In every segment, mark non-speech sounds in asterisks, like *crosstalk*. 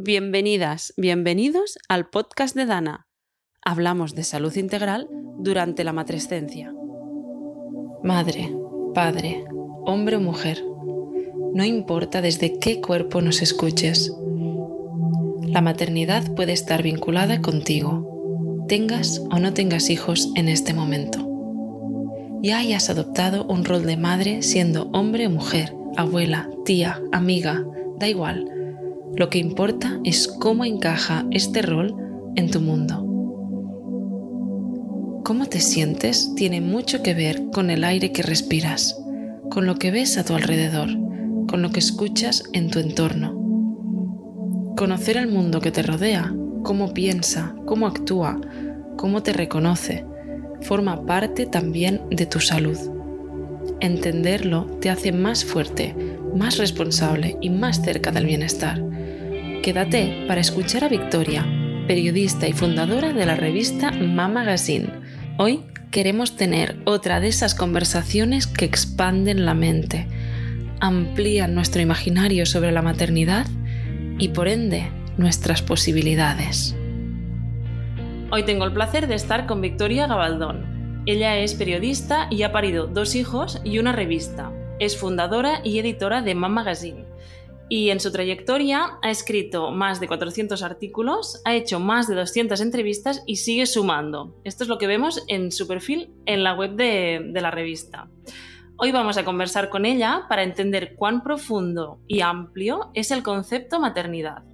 Bienvenidas, bienvenidos al podcast de Dana. Hablamos de salud integral durante la matrescencia. Madre, padre, hombre o mujer, no importa desde qué cuerpo nos escuches. La maternidad puede estar vinculada contigo, tengas o no tengas hijos en este momento. Ya hayas adoptado un rol de madre siendo hombre o mujer, abuela, tía, amiga, da igual. Lo que importa es cómo encaja este rol en tu mundo. Cómo te sientes tiene mucho que ver con el aire que respiras, con lo que ves a tu alrededor, con lo que escuchas en tu entorno. Conocer el mundo que te rodea, cómo piensa, cómo actúa, cómo te reconoce, forma parte también de tu salud. Entenderlo te hace más fuerte, más responsable y más cerca del bienestar. Quédate para escuchar a Victoria, periodista y fundadora de la revista Mama Magazine. Hoy queremos tener otra de esas conversaciones que expanden la mente, amplían nuestro imaginario sobre la maternidad y por ende nuestras posibilidades. Hoy tengo el placer de estar con Victoria Gabaldón. Ella es periodista y ha parido dos hijos y una revista. Es fundadora y editora de Mama Magazine. Y en su trayectoria ha escrito más de 400 artículos, ha hecho más de 200 entrevistas y sigue sumando. Esto es lo que vemos en su perfil en la web de, de la revista. Hoy vamos a conversar con ella para entender cuán profundo y amplio es el concepto maternidad.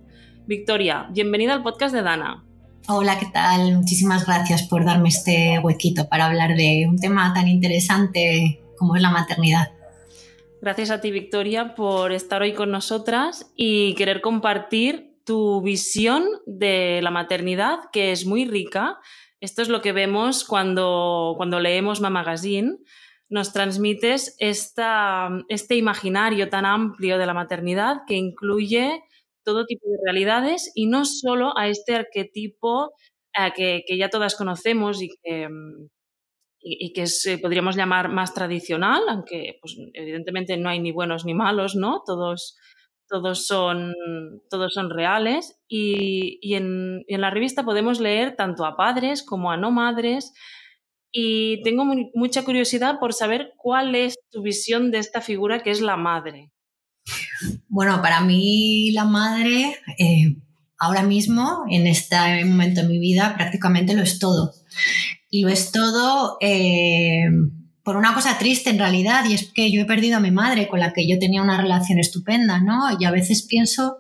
Victoria, bienvenida al podcast de Dana. Hola, ¿qué tal? Muchísimas gracias por darme este huequito para hablar de un tema tan interesante como es la maternidad. Gracias a ti, Victoria, por estar hoy con nosotras y querer compartir tu visión de la maternidad, que es muy rica. Esto es lo que vemos cuando, cuando leemos Mama Magazine. Nos transmites esta, este imaginario tan amplio de la maternidad que incluye todo tipo de realidades y no solo a este arquetipo eh, que, ya todas conocemos y que, y, que podríamos llamar más tradicional, aunque pues, evidentemente no hay ni buenos ni malos, ¿no? Todos, todos, son, todos son reales y, en, en, la revista podemos leer tanto a padres como a no madres y tengo mucha curiosidad por saber cuál es tu visión de esta figura que es la madre. Bueno, para mí la madre, eh, ahora mismo, en este momento de mi vida, prácticamente lo es todo. Y lo es todo eh, por una cosa triste en realidad, y es que yo he perdido a mi madre con la que yo tenía una relación estupenda, ¿no? Y a veces pienso,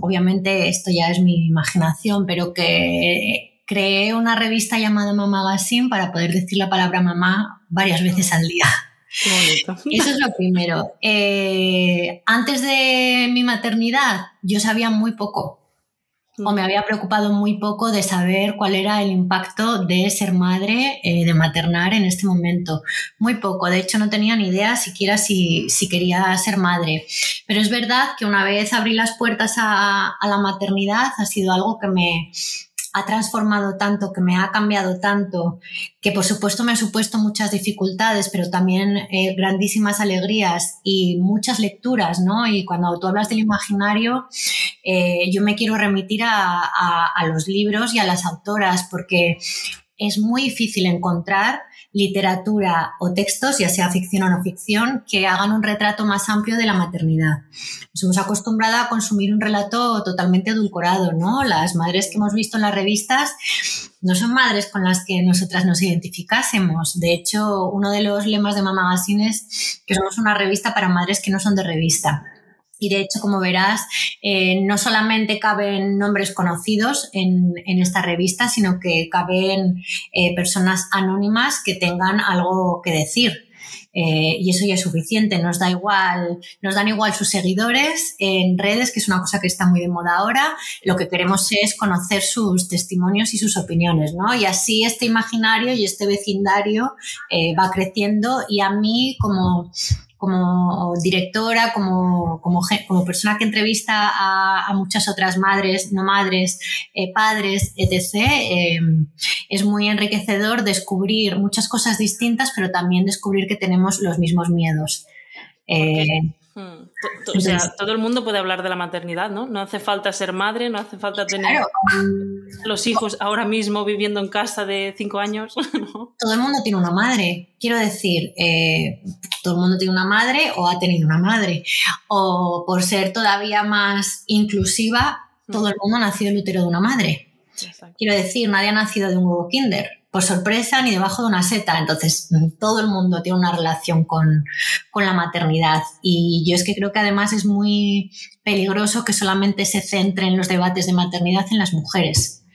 obviamente esto ya es mi imaginación, pero que creé una revista llamada Mamá Magazine para poder decir la palabra mamá varias veces al día. *laughs* Eso es lo primero. Eh, antes de mi maternidad, yo sabía muy poco o me había preocupado muy poco de saber cuál era el impacto de ser madre, eh, de maternar en este momento. Muy poco, de hecho no tenía ni idea siquiera si, si quería ser madre. Pero es verdad que una vez abrí las puertas a, a la maternidad ha sido algo que me, ha transformado tanto, que me ha cambiado tanto, que por supuesto me ha supuesto muchas dificultades, pero también eh, grandísimas alegrías y muchas lecturas, ¿no? Y cuando tú hablas del imaginario, eh, yo me quiero remitir a, a los libros y a las autoras, porque es muy difícil encontrar literatura o textos, ya sea ficción o no ficción, que hagan un retrato más amplio de la maternidad. Nos hemos acostumbrado a consumir un relato totalmente edulcorado, ¿no? Las madres que hemos visto en las revistas no son madres con las que nosotras nos identificásemos. De hecho, uno de los lemas de Magazine es que somos una revista para madres que no son de revista. Y de hecho, como verás, eh, no solamente caben nombres conocidos en, esta revista, sino que caben eh, personas anónimas que tengan algo que decir. Eh, y eso ya es suficiente, nos da igual, nos dan igual sus seguidores en redes, que es una cosa que está muy de moda ahora. Lo que queremos es conocer sus testimonios y sus opiniones, ¿no? Y así este imaginario y este vecindario va creciendo y a mí como como directora, como, como, como persona que entrevista a, muchas otras madres, no madres, eh, padres, etc., eh, es muy enriquecedor descubrir muchas cosas distintas, pero también descubrir que tenemos los mismos miedos. Eh, Hmm. O sea, todo el mundo puede hablar de la maternidad, ¿no? No hace falta ser madre, no hace falta tener los hijos ahora mismo viviendo en casa de cinco años. *laughs* Todo el mundo tiene una madre. Quiero decir, eh, todo el mundo tiene una madre o ha tenido una madre. O por ser todavía más inclusiva, todo el mundo ha nacido en el útero de una madre. Quiero decir, nadie ha nacido de un huevo kinder por sorpresa ni debajo de una seta. Entonces, todo el mundo tiene una relación con, la maternidad. Y yo es que creo que además es muy peligroso que solamente se centren los debates de maternidad en las mujeres.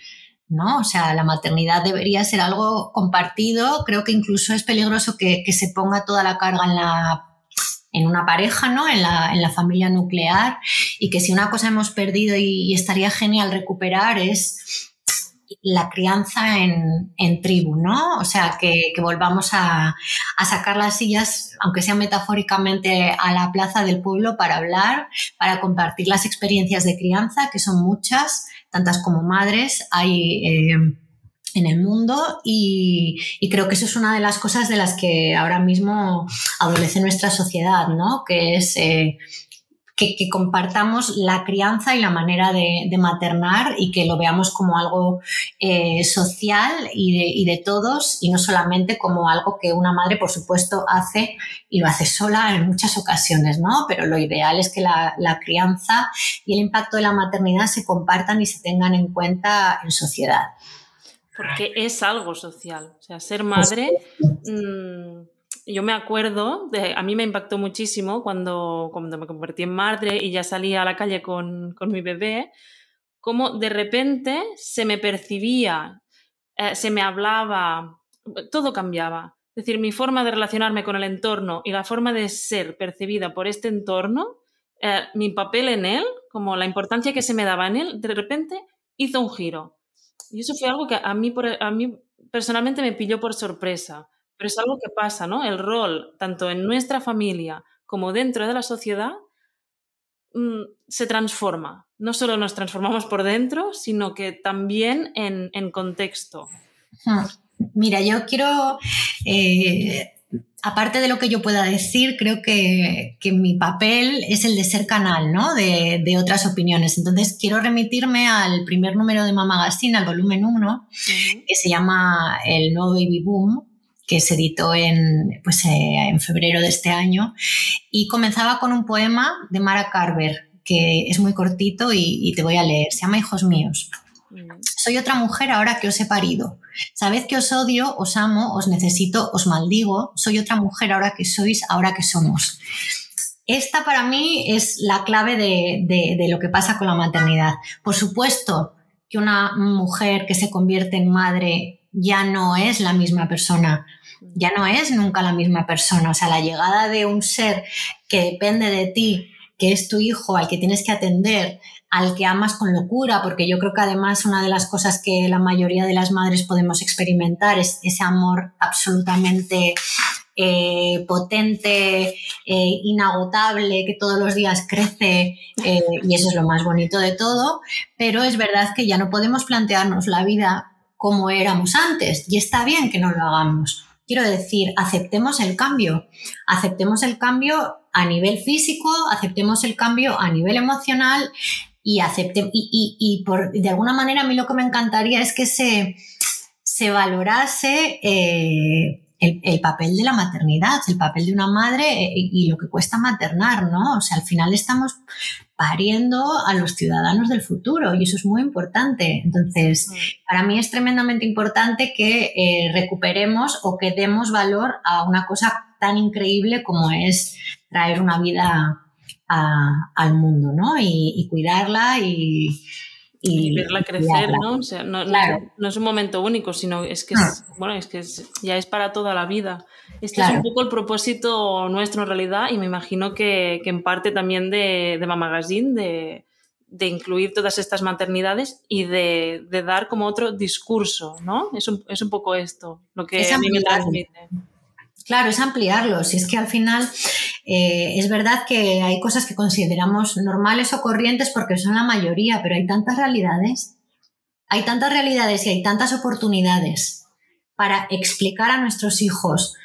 ¿no? O sea, la maternidad debería ser algo compartido. Creo que incluso es peligroso que, se ponga toda la carga en la en una pareja, ¿no? En la, en la, familia nuclear y que si una cosa hemos perdido y estaría genial recuperar es la crianza en, tribu, ¿no? O sea, que, volvamos a, sacar las sillas, aunque sea metafóricamente, a la plaza del pueblo para hablar, para compartir las experiencias de crianza, que son muchas, tantas como madres hay eh, en el mundo y, creo que eso es una de las cosas de las que ahora mismo adolece nuestra sociedad, ¿no? Que es... Eh, que, compartamos la crianza y la manera de, maternar y que lo veamos como algo eh, social y de, todos y no solamente como algo que una madre, por supuesto, hace y lo hace sola en muchas ocasiones, ¿no? Pero lo ideal es que la, crianza y el impacto de la maternidad se compartan y se tengan en cuenta en sociedad. Porque es algo social. O sea, ser madre yo me acuerdo, de, a mí me impactó muchísimo cuando, cuando me convertí en madre y ya salía a la calle con, con mi bebé, como de repente se me percibía, eh, se me hablaba, todo cambiaba. Es decir, mi forma de relacionarme con el entorno y la forma de ser percibida por este entorno, eh, mi papel en él, como la importancia que se me daba en él, de repente hizo un giro. Y eso fue algo que a mí, a mí personalmente me pilló por sorpresa pero es algo que pasa, ¿no? El rol, tanto en nuestra familia como dentro de la sociedad, mm, se transforma. No solo nos transformamos por dentro, sino que también en, contexto. Mira, yo quiero, eh, aparte de lo que yo pueda decir, creo que, mi papel es el de ser canal ¿no? de, otras opiniones. Entonces, quiero remitirme al primer número de Mama Magazine, al volumen 1, que se llama El nuevo Baby Boom, que se editó en, pues, eh, en febrero de este año, y comenzaba con un poema de Mara Carver, que es muy cortito y, te voy a leer. Se llama Hijos míos. Soy otra mujer ahora que os he parido. Sabed que os odio, os amo, os necesito, os maldigo. Soy otra mujer ahora que sois, ahora que somos. Esta para mí es la clave de, de lo que pasa con la maternidad. Por supuesto que una mujer que se convierte en madre ya no es la misma persona ya no es nunca la misma persona. O sea, la llegada de un ser que depende de ti, que es tu hijo, al que tienes que atender, al que amas con locura, porque yo creo que además una de las cosas que la mayoría de las madres podemos experimentar es ese amor absolutamente eh, potente, eh, inagotable, que todos los días crece, eh, y eso es lo más bonito de todo, pero es verdad que ya no podemos plantearnos la vida como éramos antes, y está bien que no lo hagamos. Quiero decir, aceptemos el cambio, aceptemos el cambio a nivel físico, aceptemos el cambio a nivel emocional y acepte, y, por, de alguna manera a mí lo que me encantaría es que se, se valorase eh, el, papel de la maternidad, el papel de una madre eh, y, lo que cuesta maternar, ¿no? O sea, al final estamos pariendo a los ciudadanos del futuro y eso es muy importante. Entonces, mm. para mí es tremendamente importante que eh, recuperemos o que demos valor a una cosa tan increíble como es traer una vida al mundo, ¿no? y cuidarla y, y, verla crecer, ¿no? O sea, no, no, es, un momento único, sino es que, es, bueno, es que ya es para toda la vida. Este es un poco el propósito nuestro en realidad y me imagino que, que en parte también de, de Magazine, de, de, incluir todas estas maternidades y de, de, dar como otro discurso, ¿no? Es un, es un poco esto lo que a mí me transmite. Claro, es ampliarlo. Si es que al final eh, es verdad que hay cosas que consideramos normales o corrientes porque son la mayoría, pero hay tantas realidades, hay tantas realidades y hay tantas oportunidades para explicar a nuestros hijos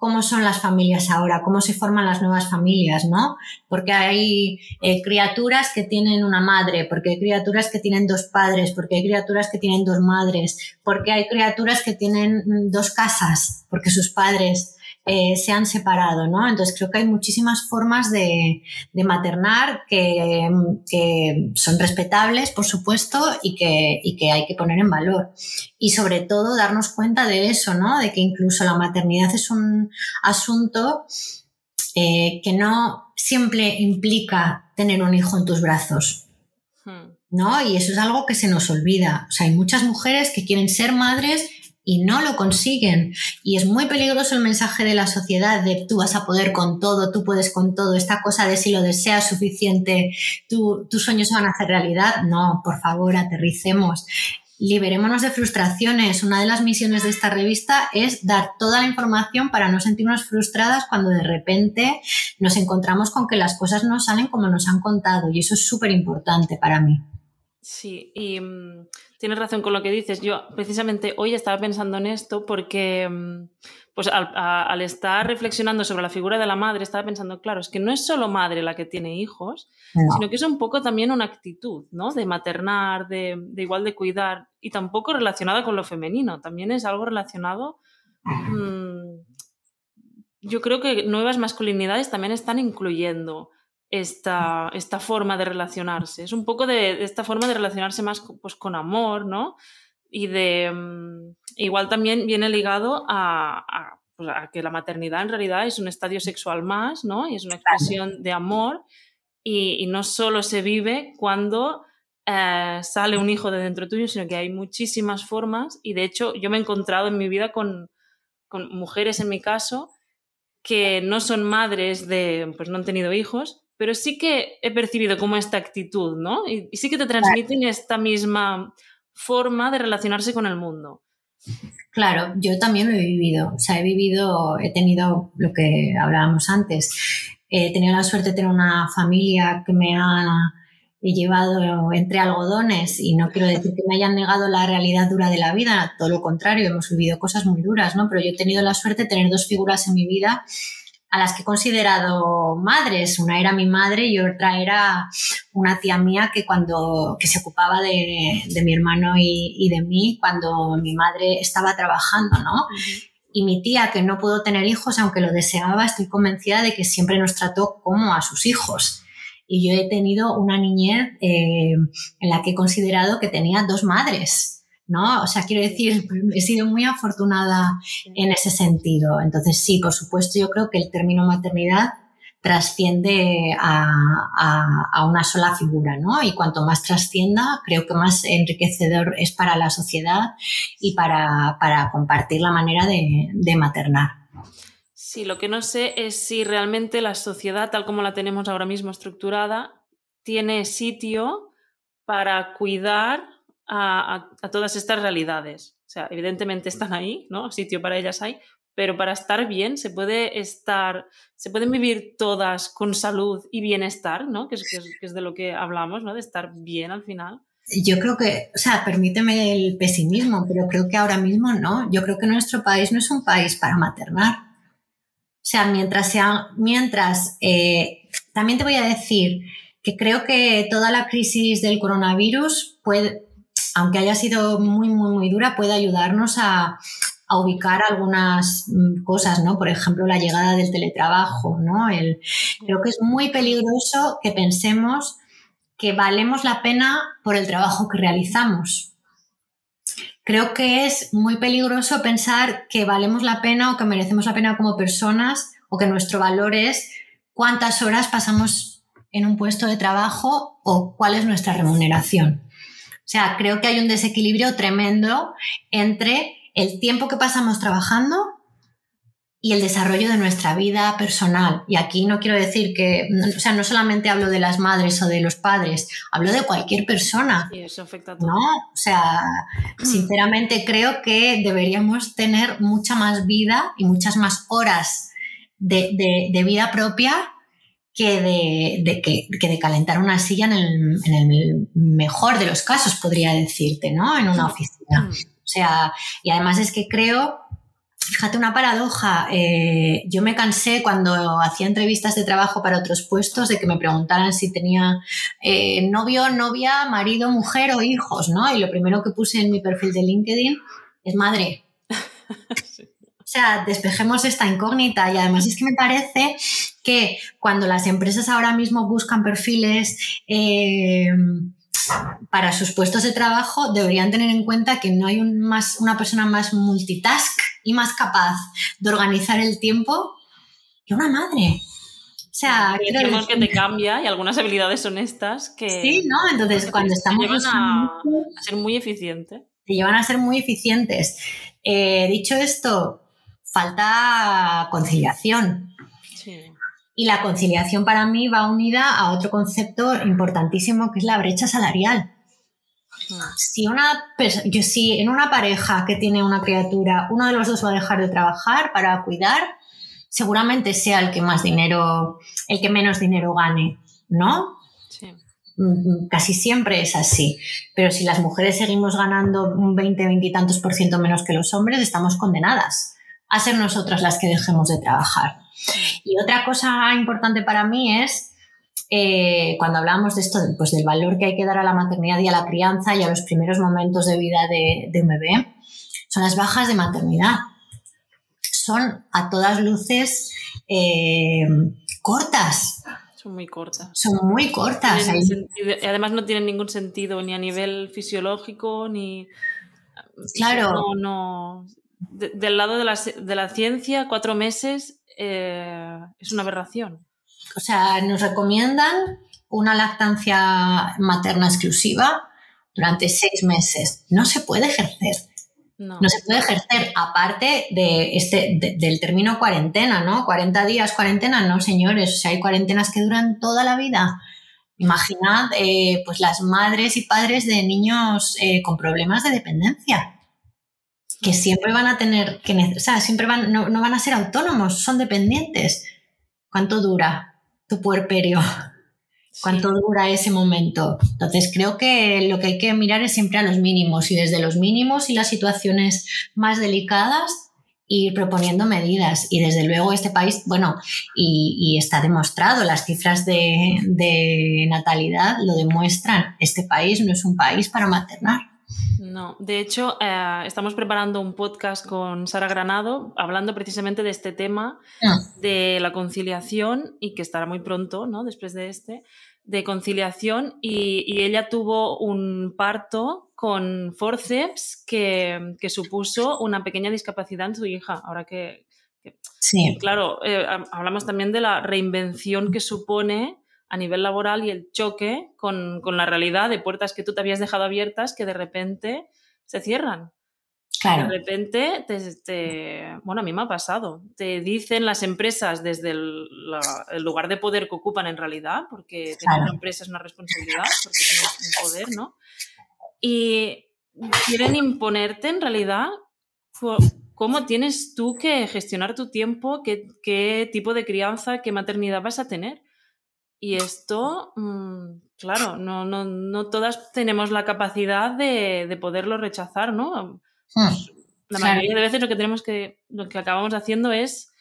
cómo son las familias ahora, cómo se forman las nuevas familias, ¿no? Porque hay eh, criaturas que tienen una madre, porque hay criaturas que tienen dos padres, porque hay criaturas que tienen dos madres, porque hay criaturas que tienen mm, dos casas, porque sus padres eh, se han separado, ¿no? Entonces creo que hay muchísimas formas de, maternar que, son respetables, por supuesto, y que, que hay que poner en valor. Y sobre todo darnos cuenta de eso, ¿no? De que incluso la maternidad es un asunto eh, que no siempre implica tener un hijo en tus brazos. Hmm. ¿No? Y eso es algo que se nos olvida. O sea, hay muchas mujeres que quieren ser madres y no lo consiguen. Y es muy peligroso el mensaje de la sociedad de tú vas a poder con todo, tú puedes con todo, esta cosa de si lo deseas suficiente, tus sueños se van a hacer realidad. No, por favor, aterricemos. Liberémonos de frustraciones. Una de las misiones de esta revista es dar toda la información para no sentirnos frustradas cuando de repente nos encontramos con que las cosas no salen como nos han contado. Y eso es súper importante para mí. Sí, y mm, tienes razón con lo que dices. Yo precisamente hoy estaba pensando en esto porque, mm, pues al, estar reflexionando sobre la figura de la madre, estaba pensando, claro, es que no es solo madre la que tiene hijos, sino que es un poco también una actitud, ¿no? De maternar, de, igual de cuidar, y tampoco relacionada con lo femenino, también es algo relacionado. Mm, yo creo que nuevas masculinidades también están incluyendo esta, esta forma de relacionarse. Es un poco de, esta forma de relacionarse más pues, con amor, ¿no? Y de. Mm, igual también viene ligado pues, a, que la maternidad en realidad es un estadio sexual más, ¿no? Y es una expresión de amor. Y, no solo se vive cuando eh, sale un hijo de dentro tuyo, sino que hay muchísimas formas. Y de hecho, yo me he encontrado en mi vida con, con mujeres, en mi caso, que no son madres de, pues no han tenido hijos, pero sí que he percibido como esta actitud, ¿no? Y, sí que te transmiten esta misma forma de relacionarse con el mundo. Claro, yo también lo he vivido. O sea, he vivido, he tenido lo que hablábamos antes. He tenido la suerte de tener una familia que me ha llevado entre algodones y no quiero decir que me hayan negado la realidad dura de la vida, todo lo contrario, hemos vivido cosas muy duras, ¿no? Pero yo he tenido la suerte de tener dos figuras en mi vida a las que he considerado madres. Una era mi madre y otra era una tía mía que cuando que se ocupaba de, mi hermano y, de mí cuando mi madre estaba trabajando, ¿no? Y mi tía, que no pudo tener hijos, aunque lo deseaba, estoy convencida de que siempre nos trató como a sus hijos. Y yo he tenido una niñez eh, en la que he considerado que tenía dos madres ¿no? O sea, quiero decir, *laughs* he sido muy afortunada en ese sentido. Entonces, sí, por supuesto, yo creo que el término maternidad trasciende a, una sola figura, ¿no? Y cuanto más trascienda, creo que más enriquecedor es para la sociedad y para, compartir la manera de, de maternar. Sí, lo que no sé es si realmente la sociedad, tal como la tenemos ahora mismo estructurada, tiene sitio para cuidar a, todas estas realidades. O sea, evidentemente están ahí, ¿no? Sitio para ellas hay, pero para estar bien se puede estar, se pueden vivir todas con salud y bienestar, ¿no? Que es, que es, de lo que hablamos, ¿no? De estar bien al final. Yo creo que, o sea, permíteme el pesimismo, pero creo que ahora mismo no. Yo creo que nuestro país no es un país para maternar. O sea, mientras sea, mientras, eh, también te voy a decir que creo que toda la crisis del coronavirus puede, aunque haya sido muy, muy, muy dura, puede ayudarnos a, ubicar algunas mm, cosas, ¿no? Por ejemplo, la llegada del teletrabajo, ¿no? creo que es muy peligroso que pensemos que valemos la pena por el trabajo que realizamos. Creo que es muy peligroso pensar que valemos la pena o que merecemos la pena como personas o que nuestro valor es cuántas horas pasamos en un puesto de trabajo o cuál es nuestra remuneración. O sea, creo que hay un desequilibrio tremendo entre el tiempo que pasamos trabajando y el desarrollo de nuestra vida personal. Y aquí no quiero decir que, o sea, no solamente hablo de las madres o de los padres, hablo de cualquier persona. Y eso afecta a todo. ¿no? O sea, *clears throat* sinceramente creo que deberíamos tener mucha más vida y muchas más horas de, de vida propia que de, que, de calentar una silla en el, mejor de los casos, podría decirte, ¿no? En una oficina. O sea, y además es que creo fíjate una paradoja. eh, yo me cansé cuando hacía entrevistas de trabajo para otros puestos de que me preguntaran si tenía eh, novio, novia, marido, mujer o hijos, ¿no? Y lo primero que puse en mi perfil de LinkedIn es madre. *laughs* O sea, despejemos esta incógnita y además es que me parece que cuando las empresas ahora mismo buscan perfiles eh, para sus puestos de trabajo deberían tener en cuenta que no hay un más, una persona más multitask y más capaz de organizar el tiempo que una madre. O sea, Decimos que decir- te cambia y algunas habilidades son estas que Sí, ¿no? Entonces, que cuando te estamos llevan a ser muy eficiente. te llevan a ser muy eficientes. Eh, dicho esto, falta conciliación. Sí. Y la conciliación para mí va unida a otro concepto importantísimo que es la brecha salarial. Mm. Si una pers- yo si en una pareja que tiene una criatura, uno de los dos va a dejar de trabajar para cuidar, seguramente sea el que más dinero, el que menos dinero gane, ¿no? Sí. Mm, Casi siempre es así. Pero si las mujeres seguimos ganando un 20, 20 y tantos por ciento menos que los hombres, estamos condenadas a ser nosotras las que dejemos de trabajar. Y otra cosa importante para mí es, eh, cuando hablamos de esto, pues del valor que hay que dar a la maternidad y a la crianza y a los primeros momentos de vida de, de un bebé, son las bajas de maternidad. Son a todas luces eh, cortas, Son muy cortas. son muy cortas. Sentido- y además no tienen ningún sentido ni a nivel fisiológico ni Claro. no, no. De- del lado de la, de la ciencia cuatro meses eh, es una aberración O sea, nos recomiendan una lactancia materna exclusiva durante seis meses. No se puede ejercer. no, No se puede ejercer aparte de este, de- del término cuarentena, ¿no? 40 días cuarentena, no, señores. O sea, hay cuarentenas que duran toda la vida. Imaginad, eh, pues las madres y padres de niños eh, con problemas de dependencia, que siempre van a tener que, o sea, siempre van, no, no van a ser autónomos, son dependientes. ¿Cuánto dura tu puerperio? *laughs* Cuánto dura ese momento. Entonces creo que lo que hay que mirar es siempre a los mínimos y desde los mínimos y las situaciones más delicadas ir proponiendo medidas. Y desde luego este país, bueno, y, y está demostrado, las cifras de, de natalidad lo demuestran, este país no es un país para maternar. No, de hecho, eh, estamos preparando un podcast con Sara Granado hablando precisamente de este tema Mm. de la conciliación y que estará muy pronto, ¿no? Después de este, de conciliación y, y ella tuvo un parto con forceps que, que supuso una pequeña discapacidad en su hija. Ahora que, Sí, claro, eh, ha- hablamos también de la reinvención que supone a nivel laboral y el choque con, con la realidad de puertas que tú te habías dejado abiertas que de repente se cierran. claro. De repente, te, te- bueno, a mí me ha pasado. Te dicen las empresas desde el, la- el lugar de poder que ocupan en realidad, porque tener Claro. una empresa es una responsabilidad, porque tienes un poder, ¿no? Y quieren imponerte en realidad cómo tienes tú que gestionar tu tiempo, qué, qué tipo de crianza, qué maternidad vas a tener. Y esto, mm, claro, no, no, no todas tenemos la capacidad de, de poderlo rechazar, ¿no? Mm. La Claro. mayoría de veces lo que tenemos que, lo que acabamos haciendo es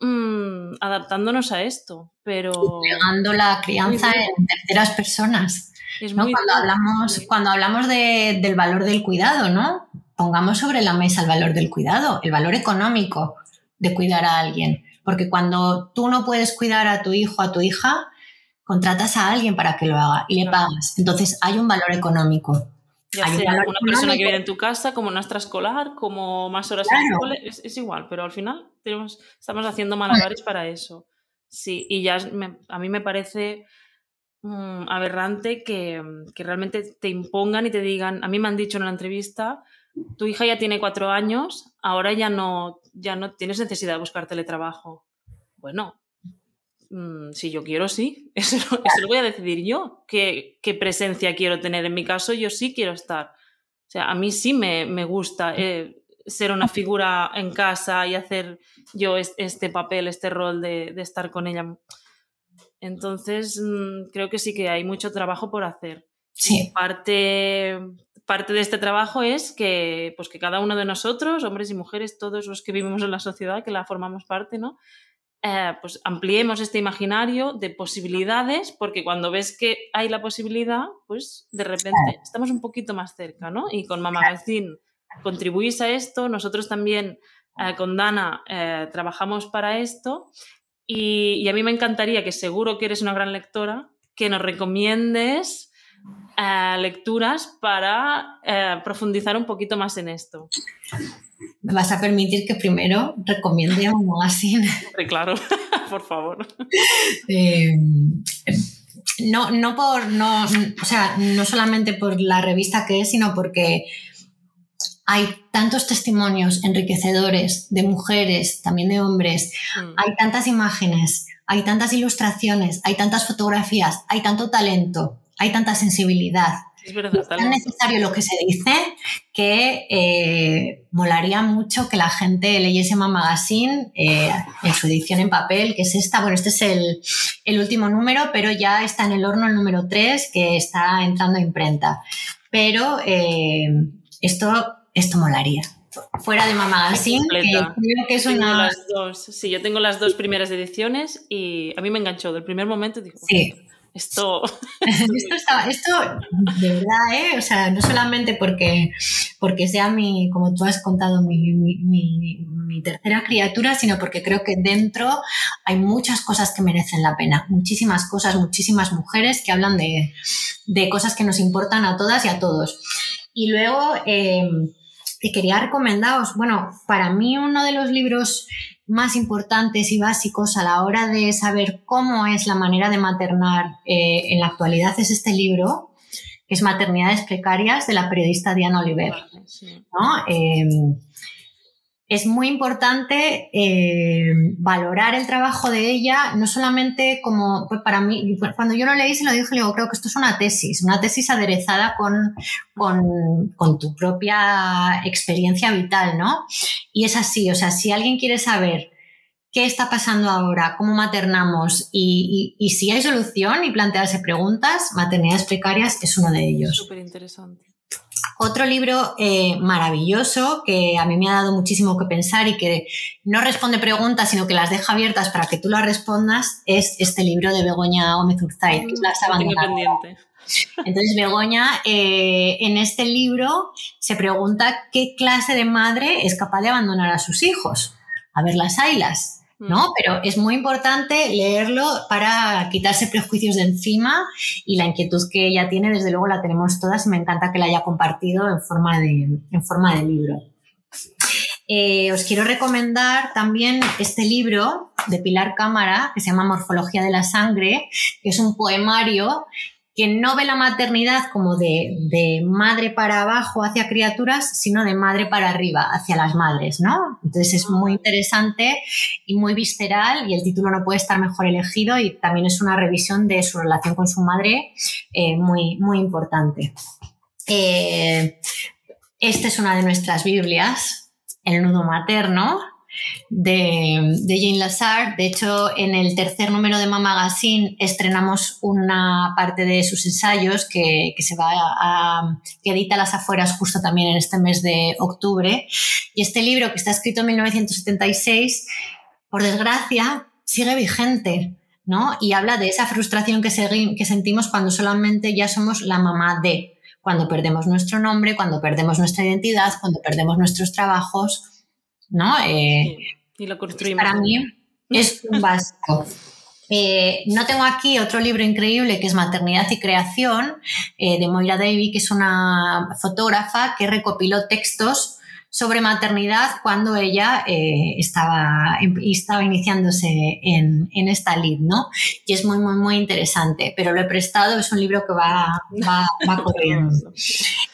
mm, adaptándonos a esto, pero Pegando la crianza en terceras personas. es ¿no? muy Cuando hablamos, cuando hablamos de- del valor del cuidado, ¿no? Pongamos sobre la mesa el valor del cuidado, el valor económico de cuidar a alguien. Porque cuando tú no puedes cuidar a tu hijo, a tu hija, contratas a alguien para que lo haga y le pagas. Entonces hay un valor económico. Ya hay un sea valor una persona que viene en tu casa, como una extraescolar, como más horas en el cole, es, es igual, pero al final tenemos, estamos haciendo malabares para eso. Sí, y ya me- a mí me parece mm, aberrante que, que realmente te impongan y te digan, a mí me han dicho en una entrevista, tu hija ya tiene cuatro años, ahora ya no, ya no tienes necesidad de buscar teletrabajo. Bueno, mm, si yo quiero, sí. *laughs* Eso, lo- eso lo voy a decidir yo. ¿Qué, qué presencia quiero tener? En mi caso, yo sí quiero estar. O sea, a mí sí me, me gusta eh, ser una figura en casa y hacer yo es- este papel, este rol de, de estar con ella. Entonces, mm, creo que sí que hay mucho trabajo por hacer. Sí, Parte, parte de este trabajo es que, pues que cada uno de nosotros, hombres y mujeres, todos los que vivimos en la sociedad, que la formamos parte, ¿no? Eh, pues ampliemos este imaginario de posibilidades, porque cuando ves que hay la posibilidad, pues de repente estamos un poquito más cerca, ¿no? Y con Mama Magazine contribuís a esto, nosotros también eh, con Dana eh, trabajamos para esto. Y, a mí me encantaría, que seguro que eres una gran lectora, que nos recomiendes lecturas para profundizar un poquito más en esto me vas a permitir que primero recomiende un magazine. Claro, *laughs* por favor. Eh, no, no por, no, o sea, no solamente por la revista que es, sino porque hay tantos testimonios enriquecedores de mujeres, también de hombres, mm. hay tantas imágenes, hay tantas ilustraciones, hay tantas fotografías, hay tanto talento, hay tanta sensibilidad es verdad. tan necesario lo que se dice que eh, molaría mucho que la gente leyese Mama Magazine eh, en su edición en papel, que es esta. Bueno, este es el, último número, pero ya está en el horno el número 3, que está entrando a imprenta. Pero eh, esto, esto molaría fuera de Mama Magazine, que creo que es una... Las dos, sí, yo tengo las dos primeras ediciones y a mí me enganchó. Del primer momento digo, sí. Esto... *laughs* esto, de verdad, ¿eh? O sea, no solamente porque, porque sea mi, como tú has contado, mi, mi, tercera criatura, sino porque creo que dentro hay muchas cosas que merecen la pena, muchísimas cosas, muchísimas mujeres que hablan de, de cosas que nos importan a todas y a todos. Y luego... Eh, quería recomendaros, bueno, para mí uno de los libros más importantes y básicos a la hora de saber cómo es la manera de maternar eh, en la actualidad es este libro, que es Maternidades Precarias, de la periodista Diana Oliver. Em, es muy importante eh, valorar el trabajo de ella, no solamente como, pues para mí, cuando yo lo leí se lo dije, digo, creo que esto es una tesis, una tesis aderezada con, con, tu propia experiencia vital, ¿no? Y es así, o sea, si alguien quiere saber qué está pasando ahora, cómo maternamos y, y si hay solución y plantearse preguntas, maternidades precarias es uno de ellos. Súper interesante. Otro libro eh, maravilloso que a mí me ha dado muchísimo que pensar y que no responde preguntas, sino que las deja abiertas para que tú las respondas, es este libro de Begoña Gómez Urzay, que es Las Entonces, Begoña, eh, en este libro se pregunta qué clase de madre es capaz de abandonar a sus hijos. A ver, las ailas. ¿No? Mm. Pero es muy importante leerlo para quitarse prejuicios de encima y la inquietud que ella tiene, desde luego la tenemos todas y me encanta que la haya compartido en forma de, en forma de libro. Eh, os quiero recomendar también este libro de Pilar Cámara, que se llama Morfología de la Sangre, que es un poemario que no ve la maternidad como de, madre para abajo hacia criaturas, sino de madre para arriba hacia las madres, ¿no? Entonces es muy interesante y muy visceral y el título no puede estar mejor elegido y también es una revisión de su relación con su madre eh, muy, muy importante. Eh, esta es una de nuestras Biblias, el nudo materno, de, de, Jane Lazar. De hecho, en el tercer número de Mama Magazine estrenamos una parte de sus ensayos que, se va a, que edita las afueras justo también en este mes de octubre. Y este libro, que está escrito en 1976, por desgracia, sigue vigente. ¿no? Y habla de esa frustración que, que sentimos cuando solamente ya somos la mamá de, cuando perdemos nuestro nombre, cuando perdemos nuestra identidad, cuando perdemos nuestros trabajos ¿no? Eh, y lo construimos. Para mí es un básico. Eh, no tengo aquí otro libro increíble que es Maternidad y Creación eh, de Moira Davy, que es una fotógrafa que recopiló textos sobre maternidad cuando ella eh, estaba, estaba iniciándose en, esta lid, ¿no? Y es muy, muy, muy interesante, pero lo he prestado, es un libro que va, va, va *laughs* corriendo.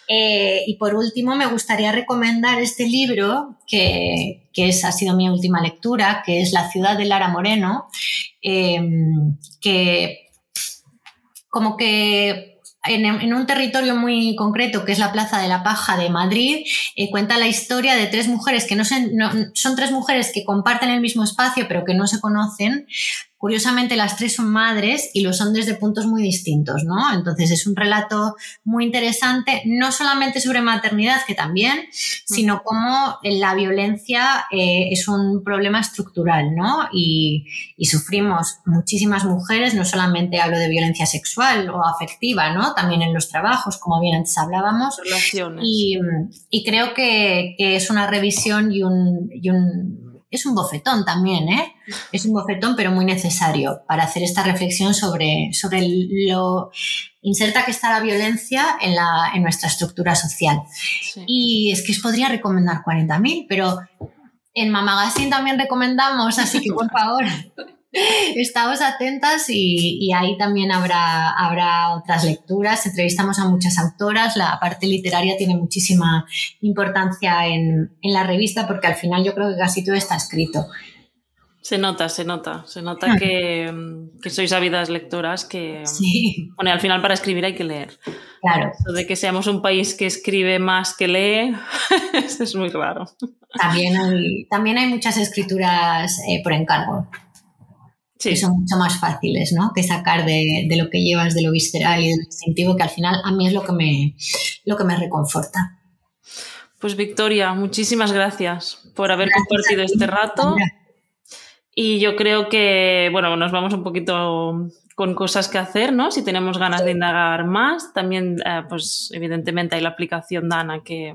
Eh, y por último, me gustaría recomendar este libro, que, que es, ha sido mi última lectura, que es La ciudad de Lara Moreno, eh, que como que en, un territorio muy concreto, que es la Plaza de la Paja de Madrid, eh, cuenta la historia de tres mujeres que no, son tres mujeres que comparten el mismo espacio, pero que no se conocen, curiosamente las tres son madres y lo son desde puntos muy distintos, ¿no? Entonces es un relato muy interesante, no solamente sobre maternidad, que también, sino cómo la violencia eh, es un problema estructural, ¿no? Y, sufrimos muchísimas mujeres, no solamente hablo de violencia sexual o afectiva, ¿no? También en los trabajos, como bien antes hablábamos. Y, y, creo que, que, es una revisión y un, y un es un bofetón también, ¿eh? Es un bofetón, pero muy necesario para hacer esta reflexión sobre, sobre lo inserta que está la violencia en, la, en nuestra estructura social. Y es que os podría recomendar 40.000, pero en Mamagazine también recomendamos, así que por favor, *laughs* Estamos atentas y, ahí también habrá, habrá otras lecturas. Entrevistamos a muchas autoras. La parte literaria tiene muchísima importancia en, la revista porque al final yo creo que casi todo está escrito. Se nota, se nota, se nota ah. que, sois ávidas lectoras, que bueno, al final para escribir hay que leer. Claro. Eso de que seamos un país que escribe más que lee, *laughs* es muy raro. También hay, también hay muchas escrituras eh, por encargo que son mucho más fáciles, ¿no? Que sacar de, lo que llevas, de lo visceral y de lo instintivo, que al final a mí es lo que me, lo que me reconforta. Pues Victoria, muchísimas gracias por haber compartido este rato. Y yo creo que, bueno, nos vamos un poquito con cosas que hacer, ¿no? Si tenemos ganas de indagar más, también, eh, pues evidentemente hay la aplicación Dana que,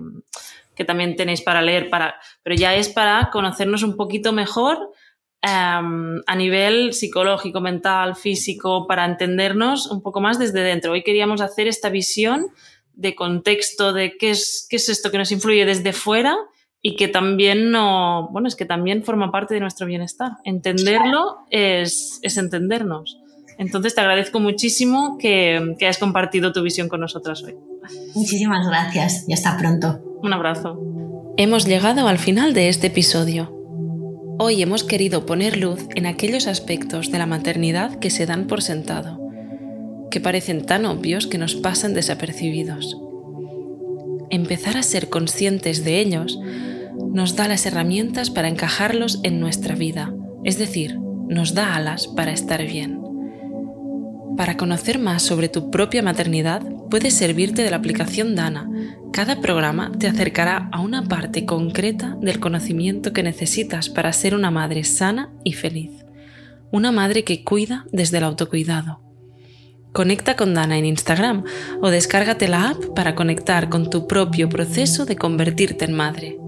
que también tenéis para leer, para, pero ya es para conocernos un poquito mejor Em, a nivel psicológico, mental, físico, para entendernos un poco más desde dentro. Hoy queríamos hacer esta visión de contexto de qué es, qué es esto que nos influye desde fuera y que también no, bueno, es que también forma parte de nuestro bienestar. Entenderlo es, es entendernos. Entonces te agradezco muchísimo que, que hayas compartido tu visión con nosotras hoy. Muchísimas gracias y hasta pronto. Un abrazo. Hemos llegado al final de este episodio. Hoy hemos querido poner luz en aquellos aspectos de la maternidad que se dan por sentado, que parecen tan obvios que nos pasan desapercibidos. Empezar a ser conscientes de ellos nos da las herramientas para encajarlos en nuestra vida, es decir, nos da alas para estar bien. Para conocer más sobre tu propia maternidad, puedes servirte de la aplicación Dana. Cada programa te acercará a una parte concreta del conocimiento que necesitas para ser una madre sana y feliz. Una madre que cuida desde el autocuidado. Conecta con Dana en Instagram o descárgate la app para conectar con tu propio proceso de convertirte en madre.